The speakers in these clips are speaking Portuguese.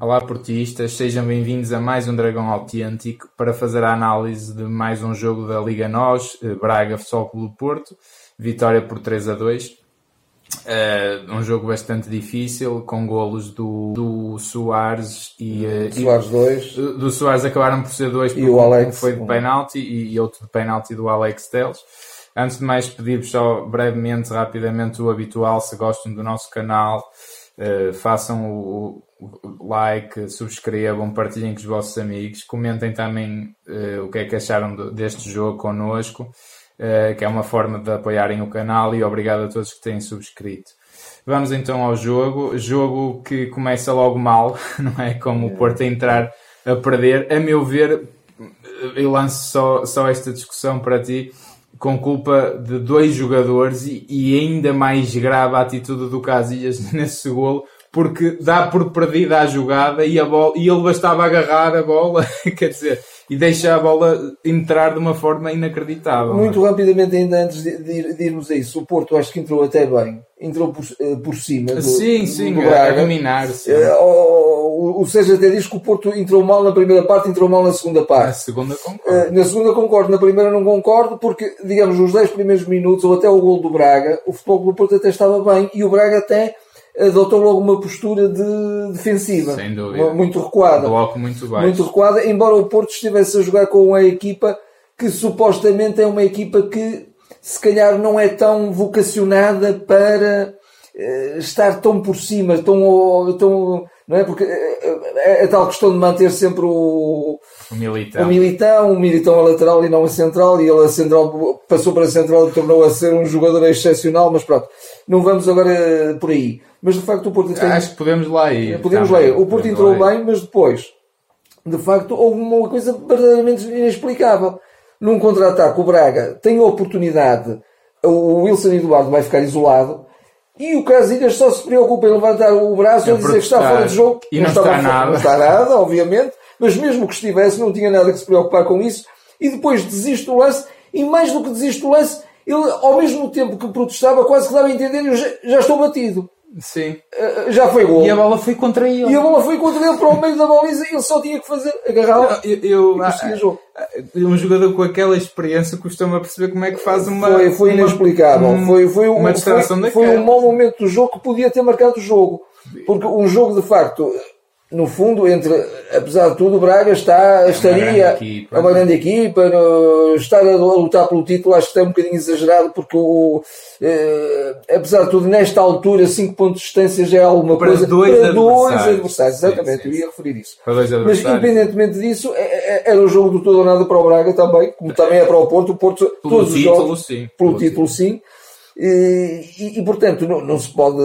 Olá portistas, sejam bem-vindos a mais um Dragão Autêntico para fazer a análise de mais um jogo da Liga NOS, eh, Braga Futebol Clube Porto, vitória por 3 a 2. Uh, eh, um jogo bastante difícil, com golos do, do Soares e, uh, Soares 2. Do, Soares acabaram por ser dois, e o Alex, foi de penalti e, e outro de penalti do Alex Teles. Antes de mais, pedir-vos só brevemente, rapidamente, o habitual, se gostam do nosso canal, uh, façam o, like, subscrevam, partilhem com os vossos amigos, comentem também uh, o que é que acharam do, deste jogo connosco, uh, que é uma forma de apoiarem o canal e obrigado a todos que têm subscrito. Vamos então ao jogo, jogo que começa logo mal, não é? Como o Porto a entrar a perder. A meu ver, eu lanço só, só esta discussão para ti, com culpa de dois jogadores e, e ainda mais grave a atitude do Casillas nesse golo, porque dá por perdida a jogada e, a bola, e ele bastava agarrar a bola, quer dizer, e deixa a bola entrar de uma forma inacreditável. Muito rapidamente, ainda antes de, de, de, irmos a isso, o Porto acho que entrou até bem, entrou por, eh, por cima. Do, sim, sim, do a dominar. -se. Uh, o, Sérgio até diz que o Porto entrou mal na primeira parte, entrou mal na segunda parte. Na segunda concordo. Uh, na segunda concordo, na primeira não concordo, porque, digamos, os 10 primeiros minutos, ou até o gol do Braga, o futebol do Porto até estava bem, e o Braga até adotou logo uma postura de defensiva. Sem dúvida. Muito recuada. Bloco muito baixo. Muito recuada, embora o Porto estivesse a jogar com uma equipa que supostamente é uma equipa que se calhar não é tão vocacionada para estar tão por cima, tão, tão não é? Porque é, é, tal questão de manter sempre o, o militão. o militão, o militão a lateral e não a central, e ele a central passou para a central e tornou a ser um jogador excepcional, mas pronto, não vamos agora por aí. Mas de facto o Porto tem... Acho que podemos lá ir. Podemos lá ir. O Porto entrou bem, mas depois, de facto, houve uma coisa verdadeiramente inexplicável. Num contra-ataque, o Braga tem a oportunidade, o Wilson Eduardo vai ficar isolado, e o Casilhas só se preocupa em levantar o braço e dizer que está fora de jogo. E não, não está, nada. Não está nada, obviamente, mas mesmo que estivesse, não tinha nada que se preocupar com isso. E depois desiste do lance, e mais do que desiste do lance, ele, ao mesmo tempo que protestava, quase que dava a entender: eu já, já estou batido. Sim. Uh, já foi gol. E a bola foi contra ele. E a bola foi contra ele para o meio da baliza e ele só tinha que fazer agarrá-la eu, eu, e jogo. Um jogador com aquela experiência costuma perceber como é que faz uma. Foi, foi inexplicável. Um, foi, foi, um, uma distração foi, foi um mau momento do jogo que podia ter marcado o jogo. Porque um jogo de facto no fundo, entre, apesar de tudo, o Braga está, é estaria é uma grande equipa, no, estar a lutar pelo título acho que está um bocadinho exagerado porque o, eh, apesar de tudo, nesta altura, 5 pontos de distância já é alguma para coisa dois para adversários. dois adversários, exatamente, sim, sim. eu ia referir isso. Mas independentemente disso, é, é, era o jogo do todo ou nada para o Braga também, como também é para o Porto, o Porto, pelo todos título, os jogos, sim. pelo título sim. E, e, e, portanto não, não, se pode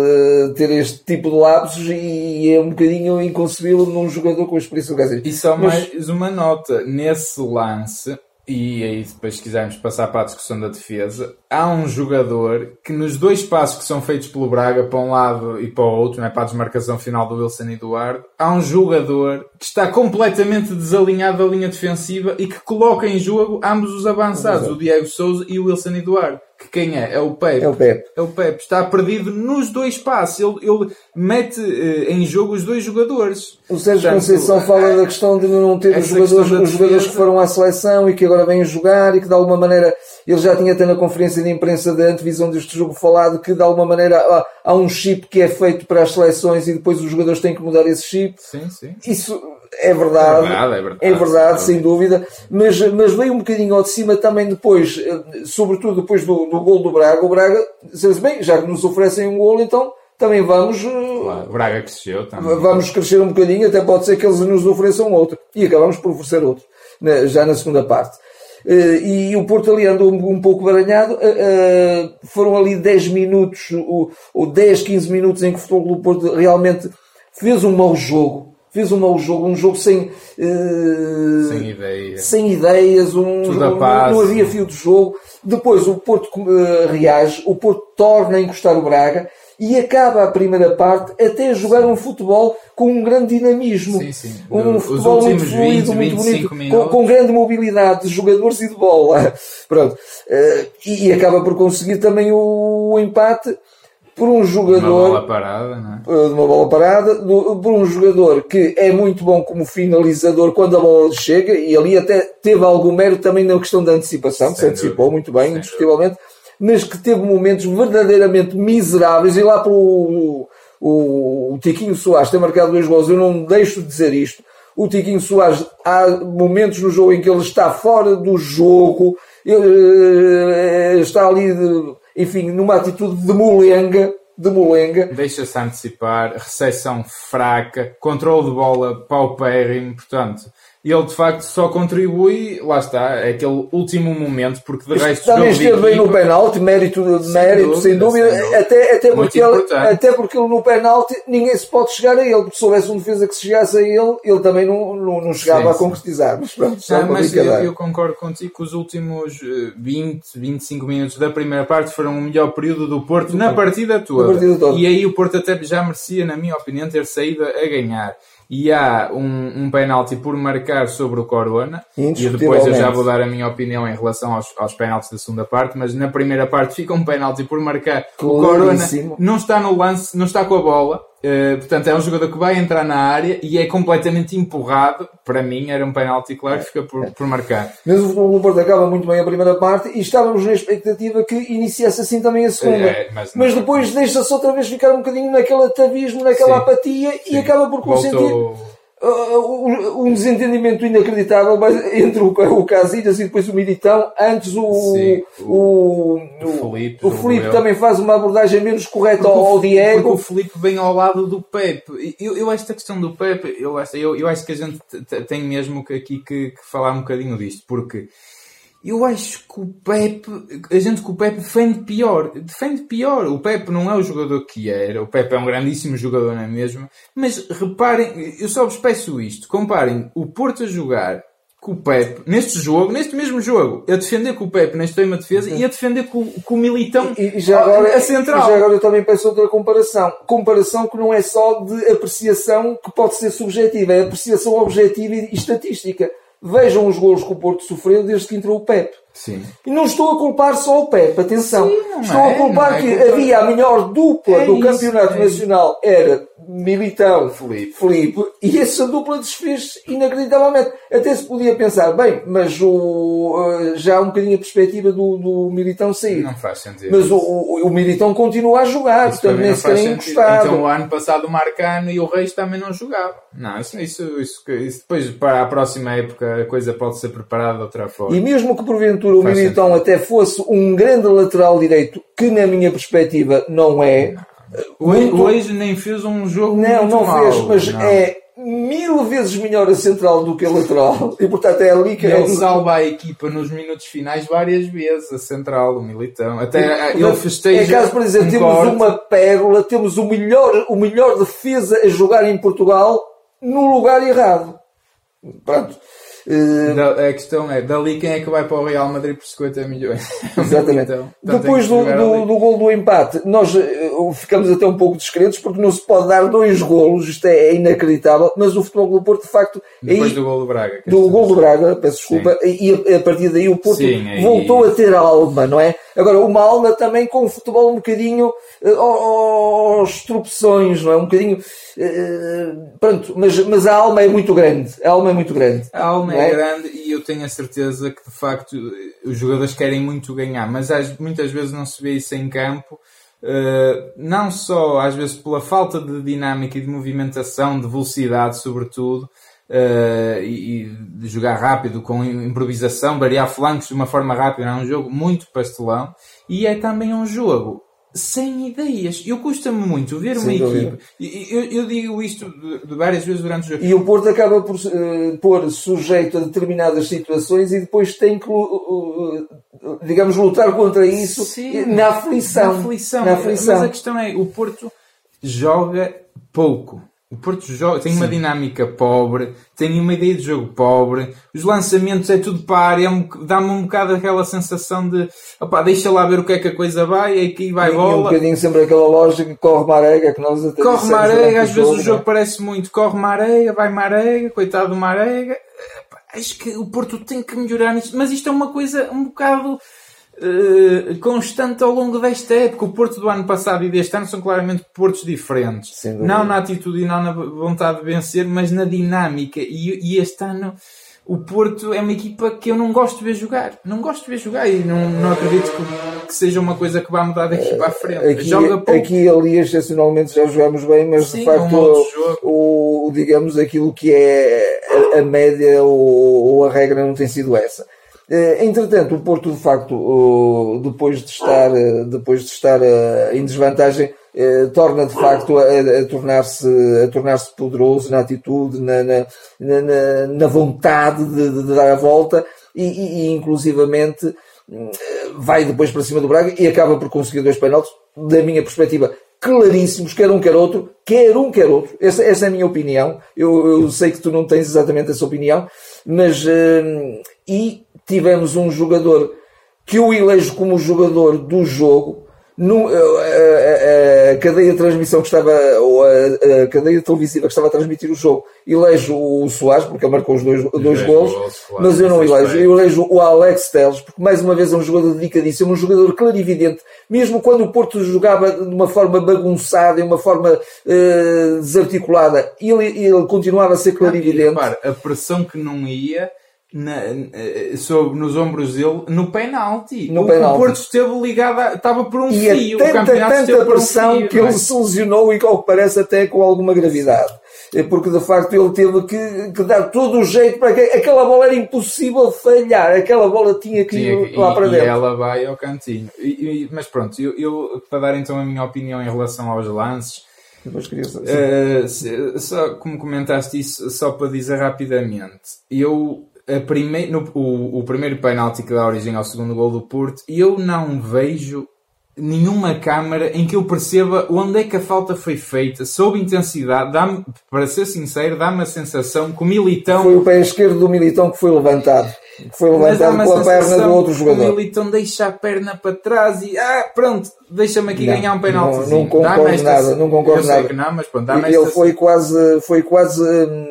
ter este tipo de lapsos e é um bocadinho inconcebível num jogador com a experiência do Gazzetta. E só Mas, mais uma nota, nesse lance, e aí depois se quisermos passar para a discussão da defesa, há um jogador que nos dois passos que são feitos pelo Braga, para um lado e para o outro, não é? para a desmarcação final do Wilson Eduardo, há um jogador que está completamente desalinhado da linha defensiva e que coloca em jogo ambos os avançados, o Diego Souza e o Wilson Eduardo que quem é? É o Pep. É o Pep. É o Pep. Está perdido nos dois passos. Ele, ele mete uh, em jogo os dois jogadores. O Sérgio Portanto, Conceição fala é, da questão de não ter os jogadores, os jogadores que foram à seleção e que agora vêm jogar e que de alguma maneira ele já tinha até na conferência de imprensa da antevisão deste jogo falado que de alguma maneira há, há um chip que é feito para as seleções e depois os jogadores têm que mudar esse chip. Sim, sim. Isso é verdade, é verdade, é verdade, é verdade sem dúvida, mas, mas veio um bocadinho ao de cima também depois, eh, sobretudo depois do, do gol do Braga. O Braga disse bem, já que nos oferecem um gol, então também vamos. Eh, claro, o Braga cresceu também. Vamos crescer um bocadinho, até pode ser que eles nos ofereçam outro. E acabamos por oferecer outro, já na segunda parte. Eh, e o Porto ali andou um pouco baralhado. Foram ali 10 minutos, ou 10, 15 minutos em que o Futebol do Porto realmente fez um mau jogo fez um mau jogo, um jogo sem, uh, sem, ideias. sem ideias, um, não, não, havia fio de jogo. Depois o Porto uh, reage, o Porto torna a encostar o Braga e acaba a primeira parte até a jogar um futebol com um grande dinamismo. Sim, sim. Um futebol muito fluido, 20, muito bonito, com, com, grande mobilidade de jogadores e de bola. Pronto. Uh, e, acaba por conseguir também o, o empate por um jogador. Uma bola parada, não é? De uma bola parada, do, por um jogador que é muito bom como finalizador quando a bola chega, e ali até teve algum mérito também na questão da antecipação, que se antecipou muito bem, Sem indiscutivelmente, mas que teve momentos verdadeiramente miseráveis, e lá para o, o, o Tiquinho Soares ter marcado dois gols, eu não deixo de dizer isto. O Tiquinho Soares, há momentos no jogo em que ele está fora do jogo, ele, eh, está ali, de, enfim, numa atitude de molenga, de molenga. Deixa-se antecipar, recepção fraca, controle de bola paupérrimo, portanto, ele de facto só contribui, lá está, é aquele último momento, porque de resto. Também esteve bem no penalti, mérito, sem mérito, dúvida, sem dúvida, sem dúvida. Até, até, porque ele, até porque ele no penalti ninguém se pode chegar a ele, porque se houvesse um defesa que se chegasse a ele, ele também não, não, não chegava sim, a concretizar. Mas pronto, não, mas eu, eu, concordo contigo que os últimos 20, eh, 25 minutos da primeira parte foram o melhor período do Porto na partida toda. Na partida toda. E aí o Porto até já merecia, na minha opinião, ter saído a ganhar e há um, um penalti por marcar sobre o Corona. E depois eu já vou dar a minha opinião em relação aos, aos penaltis da segunda parte, mas na primeira parte fica um penalti por marcar o Corona. Não está no lance, não está com a bola Uh, portanto, é um jogador que vai entrar na área e é completamente empurrado. Para mim, era um penalti claro que fica por, por marcar. Mas o Porto acaba muito bem a primeira parte e estávamos na expectativa que iniciasse assim também a segunda. É, mas, mas, depois deixa-se outra vez ficar um bocadinho naquele atavismo, naquela sim, apatia sim. e acaba por consentir. Voltou um desentendimento inacreditável entre o, o Casilhas e depois o Militão. Antes o, Sim, o, o, Felipe, o Felipe também faz uma abordagem menos correta ao, ao Diego. Porque o Felipe vem ao lado do Pepe. Eu, eu esta questão do Pepe, eu acho, eu, eu acho que a gente tem mesmo que aqui que, que falar um bocadinho disto, porque eu acho que o Pepe, a gente com o Pepe defende pior. Defende pior. O Pepe não é o jogador que era. O Pepe é um grandíssimo jogador, não é mesmo? Mas reparem, eu só vos peço isto. Comparem o Porto a jogar com o Pepe neste jogo, neste mesmo jogo, a defender com o Pepe na extrema defesa uhum. e a defender com, com o Militão e, e já agora, a central. E já agora eu também peço outra comparação. Comparação que não é só de apreciação que pode ser subjetiva, é apreciação objetiva e estatística. Vejam os gols que o Porto sofreu desde que entrou o Pep. Sim. E não estou a culpar só o Pep, atenção. Sim, estou é, a culpar é que havia a melhor dupla é do isso, Campeonato é Nacional, era Militão Felipe. Felipe, e essa dupla desfez inacreditavelmente. Até se podia pensar, bem, mas o, eh, já há um bocadinho a perspectiva do, do Militão sair. Não faz sentido. Mas o, o, o, Militão continua a jogar, isso portanto nem sequer encostado. Então o ano passado o Marcano e o Reis também não jogavam. Não, isso, isso, isso, isso, depois para a próxima época a coisa pode ser preparada de outra forma. E mesmo que porventura o Militão até fosse um grande lateral direito, que na minha perspectiva não é. Não muito... Hoje nem fez um jogo Não, muito não mal, fez, mas não. é mil vezes melhor a central do que a lateral. E portanto é ali que... Ele é... salva a equipa nos minutos finais várias vezes, a central, o Militão. Até e, ele festeja... É caso, por exemplo, um temos corte. uma pérola, temos o melhor, o melhor defesa a jogar em Portugal no lugar errado. Pronto. Uh, a questão é, dali quem é que vai para o Real Madrid por 50 milhões? Exatamente. então, Depois do, do, do, gol do empate, nós uh, ficamos até um pouco discretos porque não se pode dar dois golos, isto é, é inacreditável, mas o Futebol do Porto, de facto... Depois aí, do gol do Braga. Do gol do Braga, peço desculpa, Sim. e a, a, partir daí o Porto Sim, voltou a ter alma, não é? Agora, uma alma também com o futebol um bocadinho uh, aos tropeções, não é? Um bocadinho... Uh, pronto, mas, mas a alma é muito grande. A alma é muito grande. A alma é, é grande e eu tenho a certeza que, de facto, os jogadores querem muito ganhar, mas muitas vezes não se vê isso em campo. Uh, não só às vezes pela falta de dinâmica e de movimentação, de velocidade, sobretudo, uh, e, de jogar rápido, com improvisação, variar flancos de uma forma rápida. É um jogo muito pastelão e é também um jogo sem ideias. Eu custa-me muito ver uma equipe. Eu, eu, digo isto de, de, várias vezes durante o jogo. E o Porto acaba por uh, pôr sujeito a determinadas situações e depois tem que, uh, digamos, lutar contra isso Sim, na aflição. Na aflição. Na aflição. Mas a questão é, o Porto joga pouco. O Porto joga, tem Sim. uma dinâmica pobre, tem uma ideia de jogo pobre, os lançamentos é tudo para a área, é dá-me um bocado aquela sensação de opá, deixa lá ver o que é que a coisa vai, e aqui vai e, bola. E um bocadinho sempre aquela lógica, corre marega, que nós até Corre marega, às vezes o jogo, é? parece muito, corre marega, vai marega, coitado do marega. Acho que o Porto tem que melhorar nisto, mas isto é uma coisa um bocado uh, constante ao longo desta época. O Porto do ano passado e deste ano são claramente Portos diferentes. Não na atitude e não na vontade de vencer, mas na dinâmica. E, e este ano o Porto é uma equipa que eu não gosto de ver jogar. Não gosto de ver jogar e não, não acredito que, que seja uma coisa que vá mudar daqui para a frente. Aqui, Joga pouco. aqui ali, excepcionalmente, já jogamos bem, mas Sim, de facto, é um o, o, digamos, aquilo que é a, a média ou, ou, a regra não tem sido essa. Eh, entretanto, o Porto, de facto, depois de estar, eh, depois de estar eh, em desvantagem, torna de facto a, tornar-se a tornar-se poderoso na atitude, na, na, na, na vontade de, de, dar a volta e, e, inclusivamente vai depois para cima do Braga e acaba por conseguir dois penaltis, da minha perspectiva, claríssimos, quer um quer outro, quer um quer outro. Essa, essa é a minha opinião. Eu, eu sei que tu não tens exatamente essa opinião, mas uh, e tivemos um jogador que eu elejo como jogador do jogo, no, a, a, a, cadeia de transmissão que estava, ou a, a, cadeia televisiva que estava a transmitir o jogo, elejo o Soares, porque ele marcou os dois, dois gols, mas eu não elejo. Eu elejo o Alex Teles, porque mais uma vez é um jogador dedicadíssimo, um jogador clarividente, mesmo quando o Porto jogava de uma forma bagunçada, de uma forma uh, desarticulada, ele, ele continuava a ser clarividente. Ah, a pressão que não ia na, eh, sobre, nos ombros dele no penalti. No o, penalti. o Porto esteve ligado, estava por um e fio. E tanta, tanta pressão um fio, que ele é? se lesionou e, ao que parece, até com alguma gravidade. É porque de facto ele teve que, que, dar todo o jeito para que aquela bola era impossível falhar, aquela bola tinha que ir lá para dentro. E ela vai ao cantinho. E, e, mas pronto, eu, eu, para dar então a minha opinião em relação aos lances, uh, só como comentaste isso, só para dizer rapidamente, eu prime... no, o, o primeiro penalti que dá origem ao segundo gol do Porto, eu não vejo nenhuma câmara em que eu perceba onde é que a falta foi feita, sob intensidade, dá para ser sincero, dá-me a sensação que o Militão... Foi o pé esquerdo do Militão que foi levantado. Que foi levantado pela perna do outro jogador. O Militão deixa a perna para trás e, ah, pronto, deixa-me aqui não, ganhar um penalti. Não, não concordo esta... nada, não concordo nada. Não, mas pronto, Ele esta... foi quase, foi quase, hum,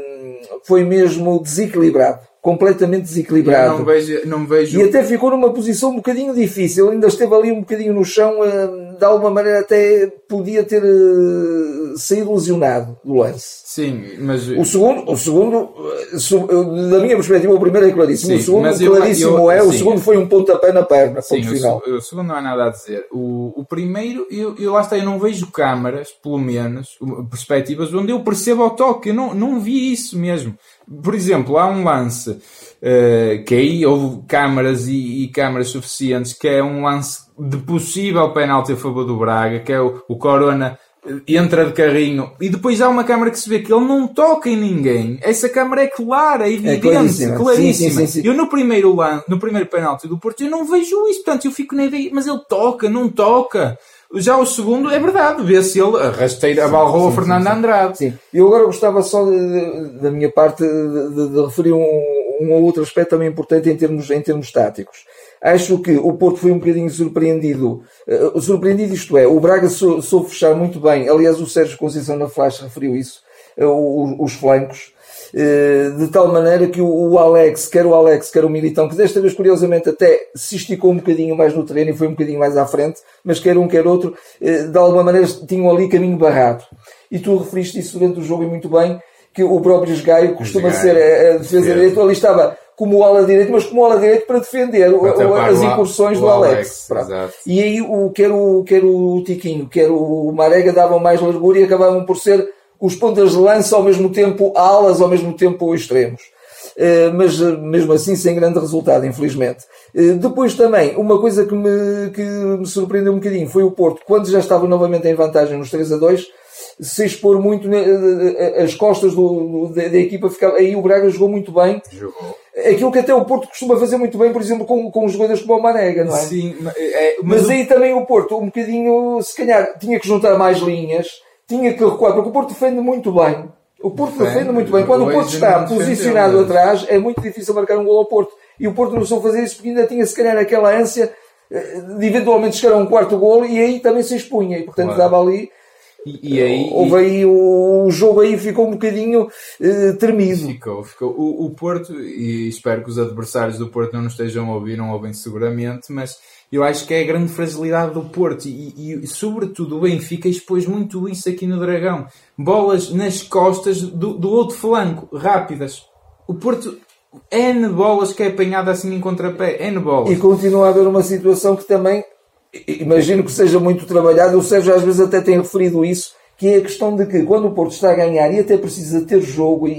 foi mesmo desequilibrado completamente desequilibrado. Não vejo, não vejo... E até ficou numa posição um bocadinho difícil. Ainda esteve ali um bocadinho no chão, eh, de alguma maneira até podia ter eh, saído lesionado do lance. Sim, mas... O segundo, o segundo eh, da minha perspectiva, o primeiro é claríssimo. Sim, o segundo, claríssimo eu, eu, é, sim. o segundo foi um pontapé na perna, sim, ponto final. O, o, segundo não há nada a dizer. O, o primeiro, eu, eu lá está, eu não vejo câmaras, pelo menos, perspectivas, onde eu percebo o toque. Eu não, não vi isso mesmo. Por exemplo, há um lance uh, que aí houve câmaras e, e câmaras suficientes, que é um lance de possível penalti a favor do Braga, que é o, o Corona eh, entra de carrinho e depois há uma câmara que se vê que ele não toca em ninguém. Essa câmara é clara, é evidente, é claríssima. claríssima. Sim, sim, sim, eu no primeiro lance, no primeiro penalti do Porto, eu não vejo isso, portanto eu fico na ideia, mas ele toca, não toca. Já o segundo é verdade, vê-se ele rasteira, abalrou a Fernando Andrade. Sim, eu agora gostava só de, de, da minha parte de, de referir um, um ou outro aspecto também importante em termos, em termos táticos. Acho que o Porto foi um bocadinho surpreendido. Uh, surpreendido isto é, o Braga sou, soube fechar muito bem. Aliás, o Sérgio Conceição na Flash referiu isso. Uh, os, os flancos. Eh, de tal maneira que o Alex, quer o Alex, quer o Militão, que desta vez curiosamente até se esticou um bocadinho mais no terreno e foi um bocadinho mais à frente, mas quer um, quer outro, eh, de alguma maneira tinham ali caminho barrado. E tu referiste isso durante o jogo e muito bem, que o próprio Esgaio costuma ser a defesa direita, ali estava como o ala direito, mas como ala direito para defender para as incursões do Alex. Alex e aí o, quer, o, quer o Tiquinho, quer o Marega davam mais largura e acabavam por ser os pontas de lança ao mesmo tempo alas, ao mesmo tempo extremos. Uh, mas uh, mesmo assim sem grande resultado, infelizmente. Uh, depois também, uma coisa que me, que me surpreendeu um bocadinho foi o Porto, quando já estava novamente em vantagem nos 3 a 2, se expor muito as costas do, da, da, equipa, ficava, aí o Braga jogou muito bem. Jogou. Aquilo que até o Porto costuma fazer muito bem, por exemplo, com, com os jogadores como o Marega, não é? Sim, é, mas, mas aí também o Porto, um bocadinho, se calhar, tinha que juntar mais linhas tinha que recuar, porque o Porto defende muito bem. O Porto defende, defende muito bem. Quando o Porto está posicionado atrás, é muito difícil marcar um gol ao Porto. E o Porto não soube fazer isso porque ainda tinha, se calhar, aquela ânsia eh, de eventualmente chegar a um quarto gol e aí também se expunha. E, portanto, claro. dava ali E, e aí, Houve aí o, o jogo aí ficou um bocadinho eh, tremido. Ficou, ficou. O, o Porto, e espero que os adversários do Porto não nos estejam a ouvir, não ouvem seguramente, mas eu acho que é a grande fragilidade do Porto e, e, e sobretudo o Benfica expôs muito isso aqui no Dragão. Bolas nas costas do, do outro flanco, rápidas. O Porto, N bolas que é apanhada assim em contrapé, N bolas. E continua a haver uma situação que também imagino que seja muito trabalhado. O Sérgio às vezes até tem referido isso, que é a questão de que quando o Porto está a ganhar e até precisa ter jogo e,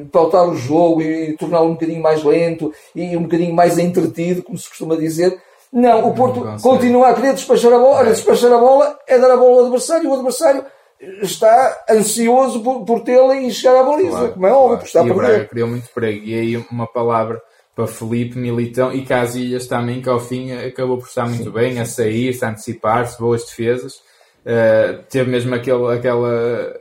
e pautar o jogo e torná-lo um bocadinho mais lento e um bocadinho mais entretido, como se costuma dizer. Não, o Porto consegue. continua a querer despachar a bola. Olha, despachar a bola é dar a bola ao adversário. O adversário está ansioso por, por tê-la e chegar à baliza, Claro, como é óbvio, claro. está a e Braga perder. criou muito perigo. E aí uma palavra para Felipe, Militão e Casilhas também, que ao fim acabou por estar muito bem, a sair, a antecipar-se, boas defesas. Uh, teve mesmo aquele, aquela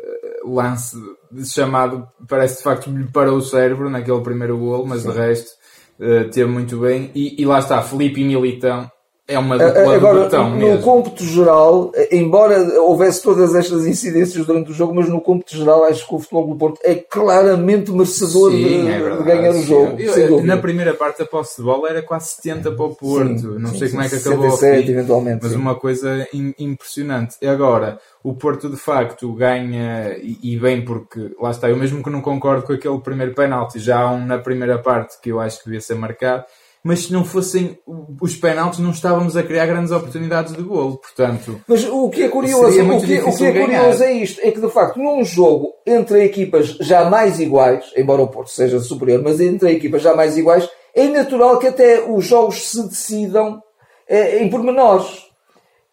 lance chamado, parece de facto lhe parou o cérebro naquele primeiro golo, mas de resto uh, teve muito bem. E, e lá está, Felipe e Militão. É uma dupla de Agora, botão no mesmo. cômputo geral, embora houvesse todas estas incidências durante o jogo, mas no cômputo geral acho que o Futebol do Porto é claramente merecedor de, Sim, é de verdade, ganhar o sim. jogo. Eu- dúvida. na primeira parte a posse de bola era quase 70 para o Porto. Sim, não sei como é que acabou. ao 67 fim, eventualmente, Mas uma coisa im- impressionante. Agora, o Porto de facto ganha e, e bem porque, lá está, eu mesmo que não concordo com aquele primeiro penalti, já há um na primeira parte que eu acho que devia ser marcado, mas se não fossem os penaltis não estávamos a criar grandes oportunidades de golo. Portanto, Mas o que é curioso, o que, o que é ganhar. curioso é isto, é que de facto num jogo entre equipas já mais iguais, embora o Porto seja superior, mas entre equipas já mais iguais, é natural que até os jogos se decidam eh, em pormenores.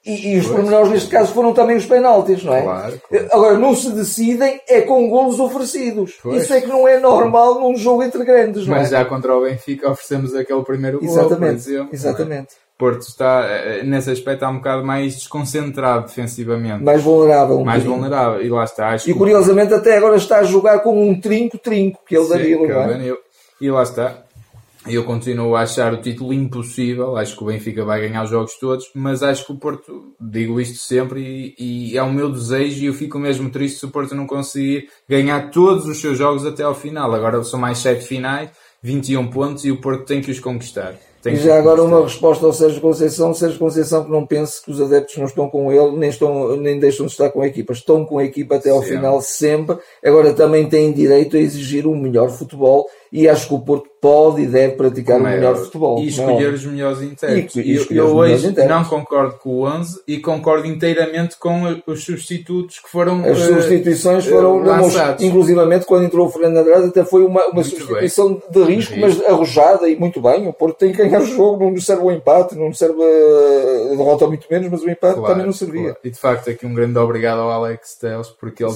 E, e os pormenores neste caso foram também os penaltis, não é? Claro, claro. Agora, não se decidem é com golos oferecidos. Pois. Isso é que não é normal num jogo entre grandes, não é? mas já contra o Benfica oferecemos aquele primeiro por Exatamente, exemplo. exatamente. Porto está, eh, nesse aspecto, está um bocado mais desconcentrado defensivamente. Mais vulnerável. um mais bocadinho. vulnerável. E lá está. E curiosamente até agora está a jogar com um trinco-trinco, que é o Sim, Danilo, é não é? Danilo. E lá está. Eu continuo a achar o título impossível. Acho que o Benfica vai ganhar os jogos todos, mas acho que o Porto, digo isto sempre, e, e é o meu desejo, e eu fico mesmo triste se o Porto não conseguir ganhar todos os seus jogos até ao final. Agora são mais 7 finais, 21 pontos, e o Porto tem que os conquistar. Tem E já agora conquistar. uma resposta ao Sérgio Conceição. Sérgio Conceição que não pense que os adeptos não estão com ele, nem, estão, nem deixam de estar com a equipa. Estão com a equipa até ao Sempre. final, sempre. Agora também têm direito a exigir um melhor futebol e acho que o Porto pode e deve praticar um é, melhor futebol. E é escolher óbvio. os melhores intérpretes. E- e Eu- hoje não concordo com o 11 e concordo inteiramente com os substitutos que foram As eh, substituições eh, foram, lançados. inclusivamente quando entrou o Fernando Andrade, até foi uma, uma substituição de risco, mas arrojada e muito bem. O Porto tem que ganhar o jogo, não serve o empate, não serve a derrota muito menos, mas o empate Claro, também não servia. claro. E de facto aqui um grande obrigado ao Alex Teles porque ele,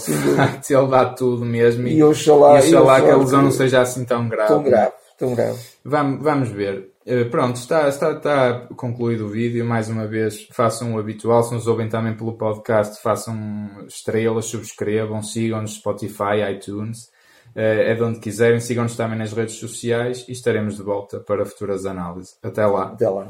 ele dá tudo mesmo E oxalá, e oxalá e que a oxalá lesão não seja assim tão grave. Tão grave, tão grave. Vamos, vamos ver. Eh, pronto, está, está, está concluído o vídeo. Mais uma vez, façam o habitual. Se nos ouvem também pelo podcast, façam estrelas, subscrevam, sigam-nos no Spotify, iTunes. Eh, é de onde quiserem. Sigam-nos também nas redes sociais e estaremos de volta para futuras análises. Até lá. Até lá.